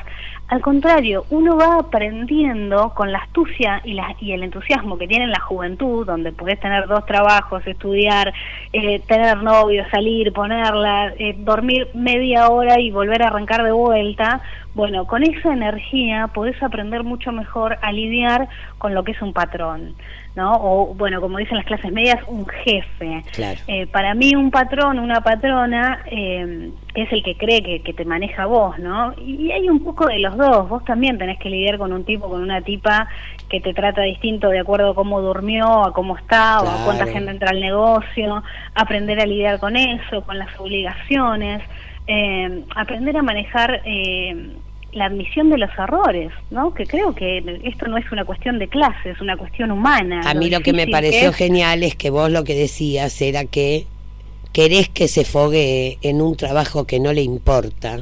al contrario, uno va aprendiendo con la astucia y, la, y el entusiasmo que tiene en la juventud, donde podés tener dos trabajos, estudiar, eh, tener novio, salir, ponerla, eh, dormir media hora y volver a arrancar de vuelta. Bueno, con esa energía podés aprender mucho mejor a lidiar con lo que es un patrón, ¿no? O, bueno, como dicen las clases medias, un jefe. Claro. Eh, para mí un patrón, una patrona, eh, es el que cree que, que te maneja vos, ¿no? Y hay un poco de los dos. Vos también tenés que lidiar con un tipo, con una tipa que te trata distinto de acuerdo a cómo durmió, a cómo está, o a cuánta gente entra al negocio. Aprender a lidiar con eso, con las obligaciones. eh, aprender a manejar... La admisión de los errores, ¿no? Que creo que esto no es una cuestión de clase, es una cuestión humana. A mí lo que me pareció es- genial es que vos lo que decías era que querés que se fogue en un trabajo que no le importa.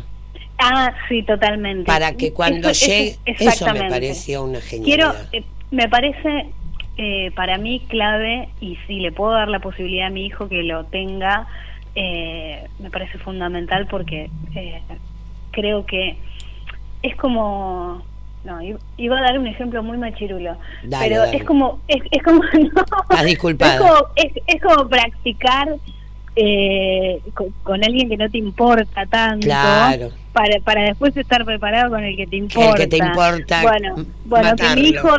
Ah, sí, totalmente. Para que cuando Eso- eso- llegue, eso me pareció una Quiero, genialidad. eh, me parece eh, para mí clave y si le puedo dar la posibilidad a mi hijo que lo tenga, eh, me parece fundamental porque eh, creo que es como no iba a dar un ejemplo muy machirulo Dale, pero dale. es como es, es como no, es como, es, es como practicar eh, con, con alguien que no te importa tanto Claro. para, para después estar preparado con el que te importa. que te importa Bueno, bueno que mi hijo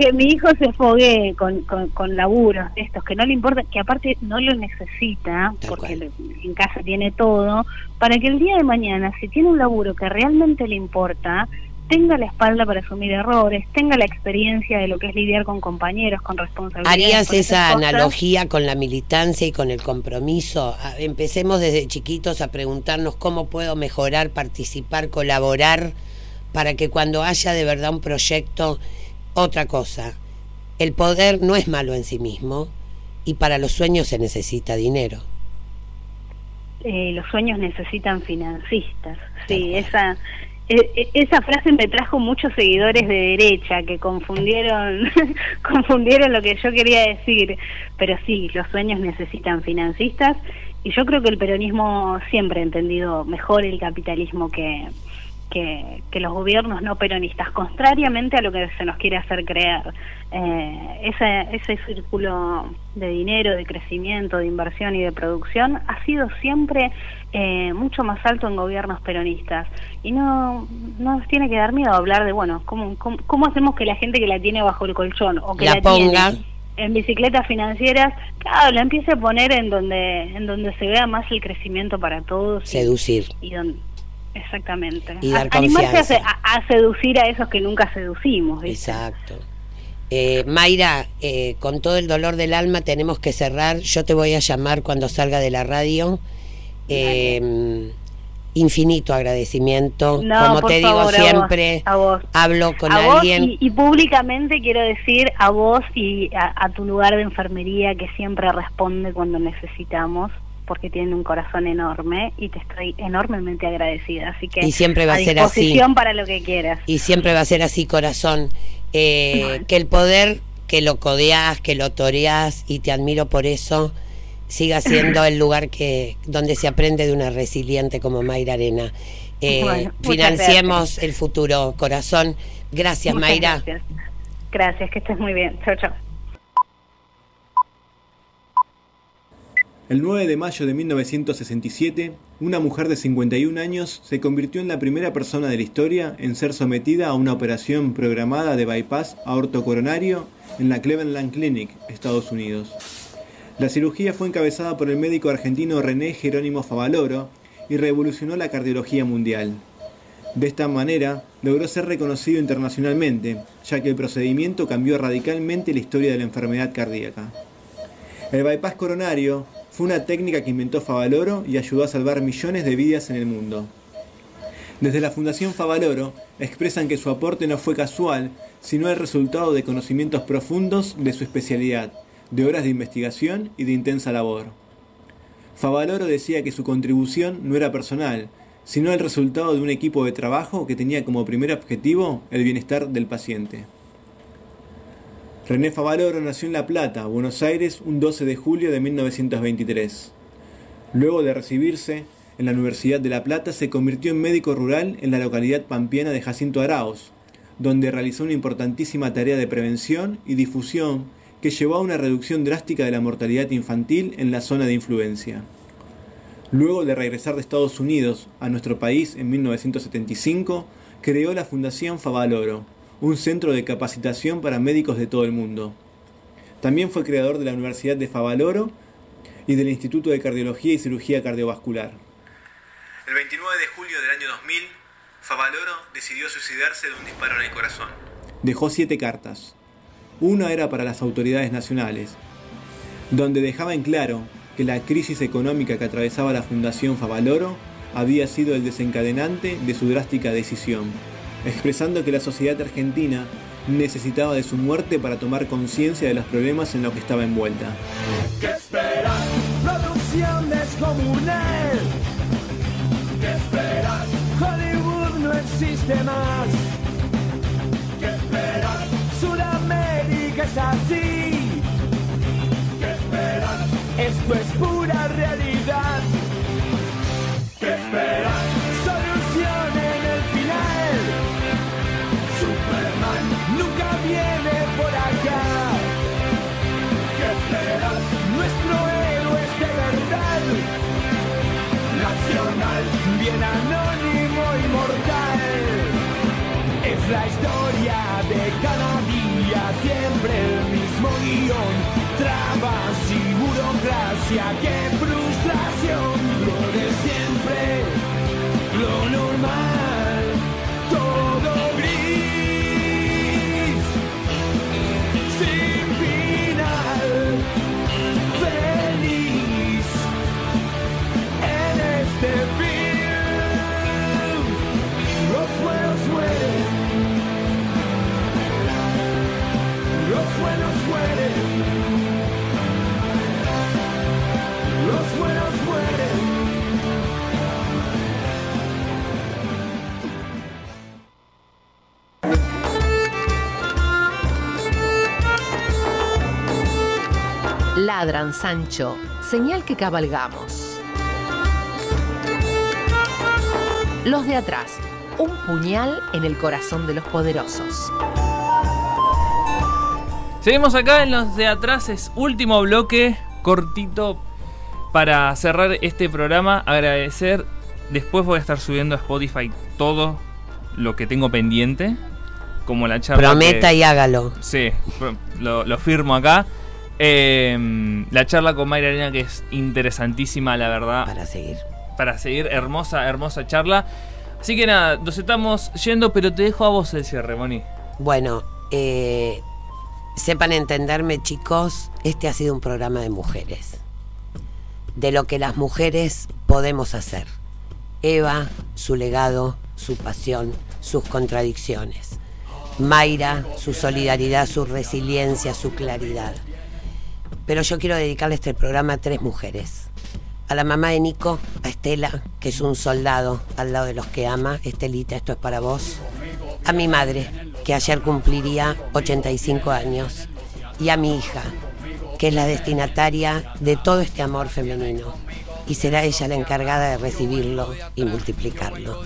que mi hijo se foguee con, con, con laburos de estos que no le importa, que aparte no lo necesita, porque le- en casa tiene todo, para que el día de mañana, si tiene un laburo que realmente le importa, tenga la espalda para asumir errores, tenga la experiencia de lo que es lidiar con compañeros, con responsabilidades. ¿Harías esa analogía con la militancia y con el compromiso? Empecemos desde chiquitos a preguntarnos cómo puedo mejorar, participar, colaborar, para que cuando haya de verdad un proyecto, otra cosa. El poder no es malo en sí mismo y para los sueños se necesita dinero. eh, los sueños necesitan financistas. Sí, esa e- e- esa frase me trajo muchos seguidores de derecha que confundieron confundieron lo que yo quería decir, pero sí, los sueños necesitan financistas y yo creo que el peronismo siempre ha entendido mejor el capitalismo que que, que los gobiernos no peronistas, contrariamente a lo que se nos quiere hacer creer. Eh, ese, ese círculo de dinero, de crecimiento, de inversión y de producción ha sido siempre eh, mucho más alto en gobiernos peronistas. Y no, no nos tiene que dar miedo hablar de, bueno, ¿cómo, cómo, cómo hacemos que la gente que la tiene bajo el colchón o que La la, ponga. tiene en bicicletas financieras, claro, la empiece a poner en donde, en donde se vea más el crecimiento para todos. Seducir. y don- exactamente. Y dar A- animarse a, confianza. se- a- a seducir a esos que nunca seducimos. ¿viste? Exacto. Eh, Mayra, eh, con todo el dolor del alma tenemos que cerrar. Yo te voy a llamar cuando salga de la radio. Eh, infinito agradecimiento. No, Como te favor, digo a siempre, vos, a vos. hablo con a vos alguien. y, y públicamente quiero decir a vos y a, a tu lugar de enfermería que siempre responde cuando necesitamos porque tienen un corazón enorme y te estoy enormemente agradecida así que Y siempre va a ser así. para lo que quieras Y siempre va a ser así, corazón. Eh, que el poder que lo codeás, que lo toreás, y te admiro por eso, siga siendo el lugar que donde se aprende de una resiliente como Mayra Arena. Eh, Bueno, financiemos el futuro, corazón. Gracias, Muchas Mayra. gracias. gracias que estés muy bien chao chao El 9 de mayo de 1967, una mujer de 51 años se convirtió en la primera persona de la historia en ser sometida a una operación programada de bypass aortocoronario en la Cleveland Clinic, Estados Unidos. La cirugía fue encabezada por el médico argentino René Jerónimo Favaloro y revolucionó la cardiología mundial. De esta manera, logró ser reconocido internacionalmente, ya que el procedimiento cambió radicalmente la historia de la enfermedad cardíaca. El bypass coronario fue una técnica que inventó Favaloro y ayudó a salvar millones de vidas en el mundo. Desde la Fundación Favaloro expresan que su aporte no fue casual, sino el resultado de conocimientos profundos de su especialidad, de horas de investigación y de intensa labor. Favaloro decía que su contribución no era personal, sino el resultado de un equipo de trabajo que tenía como primer objetivo el bienestar del paciente. René Favaloro nació en La Plata, Buenos Aires, un 12 de julio de 1923. Luego de recibirse en la Universidad de La Plata, se convirtió en médico rural en la localidad pampeana de Jacinto Araos, donde realizó una importantísima tarea de prevención y difusión que llevó a una reducción drástica de la mortalidad infantil en la zona de influencia. Luego de regresar de Estados Unidos a nuestro país en 1975, creó la Fundación Favaloro, un centro de capacitación para médicos de todo el mundo. También fue creador de la Universidad de Favaloro y del Instituto de Cardiología y Cirugía Cardiovascular. El 29 de julio del año 2000, Favaloro decidió suicidarse de un disparo en el corazón. Dejó siete cartas. Una era para las autoridades nacionales, donde dejaba en claro que la crisis económica que atravesaba la Fundación Favaloro había sido el desencadenante de su drástica decisión, expresando que la sociedad argentina necesitaba de su muerte para tomar conciencia de los problemas en los que estaba envuelta. ¿Qué esperas? Producción descomunal. ¿Qué esperas? Hollywood no existe más. ¿Qué esperas? Sudamérica es así. ¿Qué esperas? Esto es pura realidad. Bien anónimo y mortal. Es la historia de cada día, siempre el mismo guion. Trabas y burocracia, qué frustración. Lo de siempre, lo normal, Ladran, Sancho, señal que cabalgamos. Los de atrás, un puñal en el corazón de los poderosos. Seguimos acá en los de atrás, es último bloque, cortito para cerrar este programa. Agradecer, después voy a estar subiendo a Spotify todo lo que tengo pendiente, como la charla. Prometa que- y hágalo. Sí, lo, lo firmo acá. Eh, la charla con Mayra Arena que es interesantísima, la verdad. Para seguir. Para seguir, hermosa, hermosa charla. Así que nada, nos estamos yendo, pero te dejo a vos el cierre, Moni. Bueno, eh, sepan entenderme chicos, este ha sido un programa de mujeres. De lo que las mujeres podemos hacer. Eva, su legado, su pasión, sus contradicciones. Mayra, su solidaridad, su resiliencia, su claridad. Pero yo quiero dedicarle este programa a tres mujeres. A la mamá de Nico, a Estela, que es un soldado al lado de los que ama. Estelita, esto es para vos. A mi madre, que ayer cumpliría 85 años. Y a mi hija, que es la destinataria de todo este amor femenino. Y será ella la encargada de recibirlo y multiplicarlo.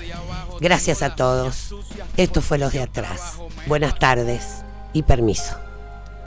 Gracias a todos. Esto fue Los de Atrás. Buenas tardes y permiso.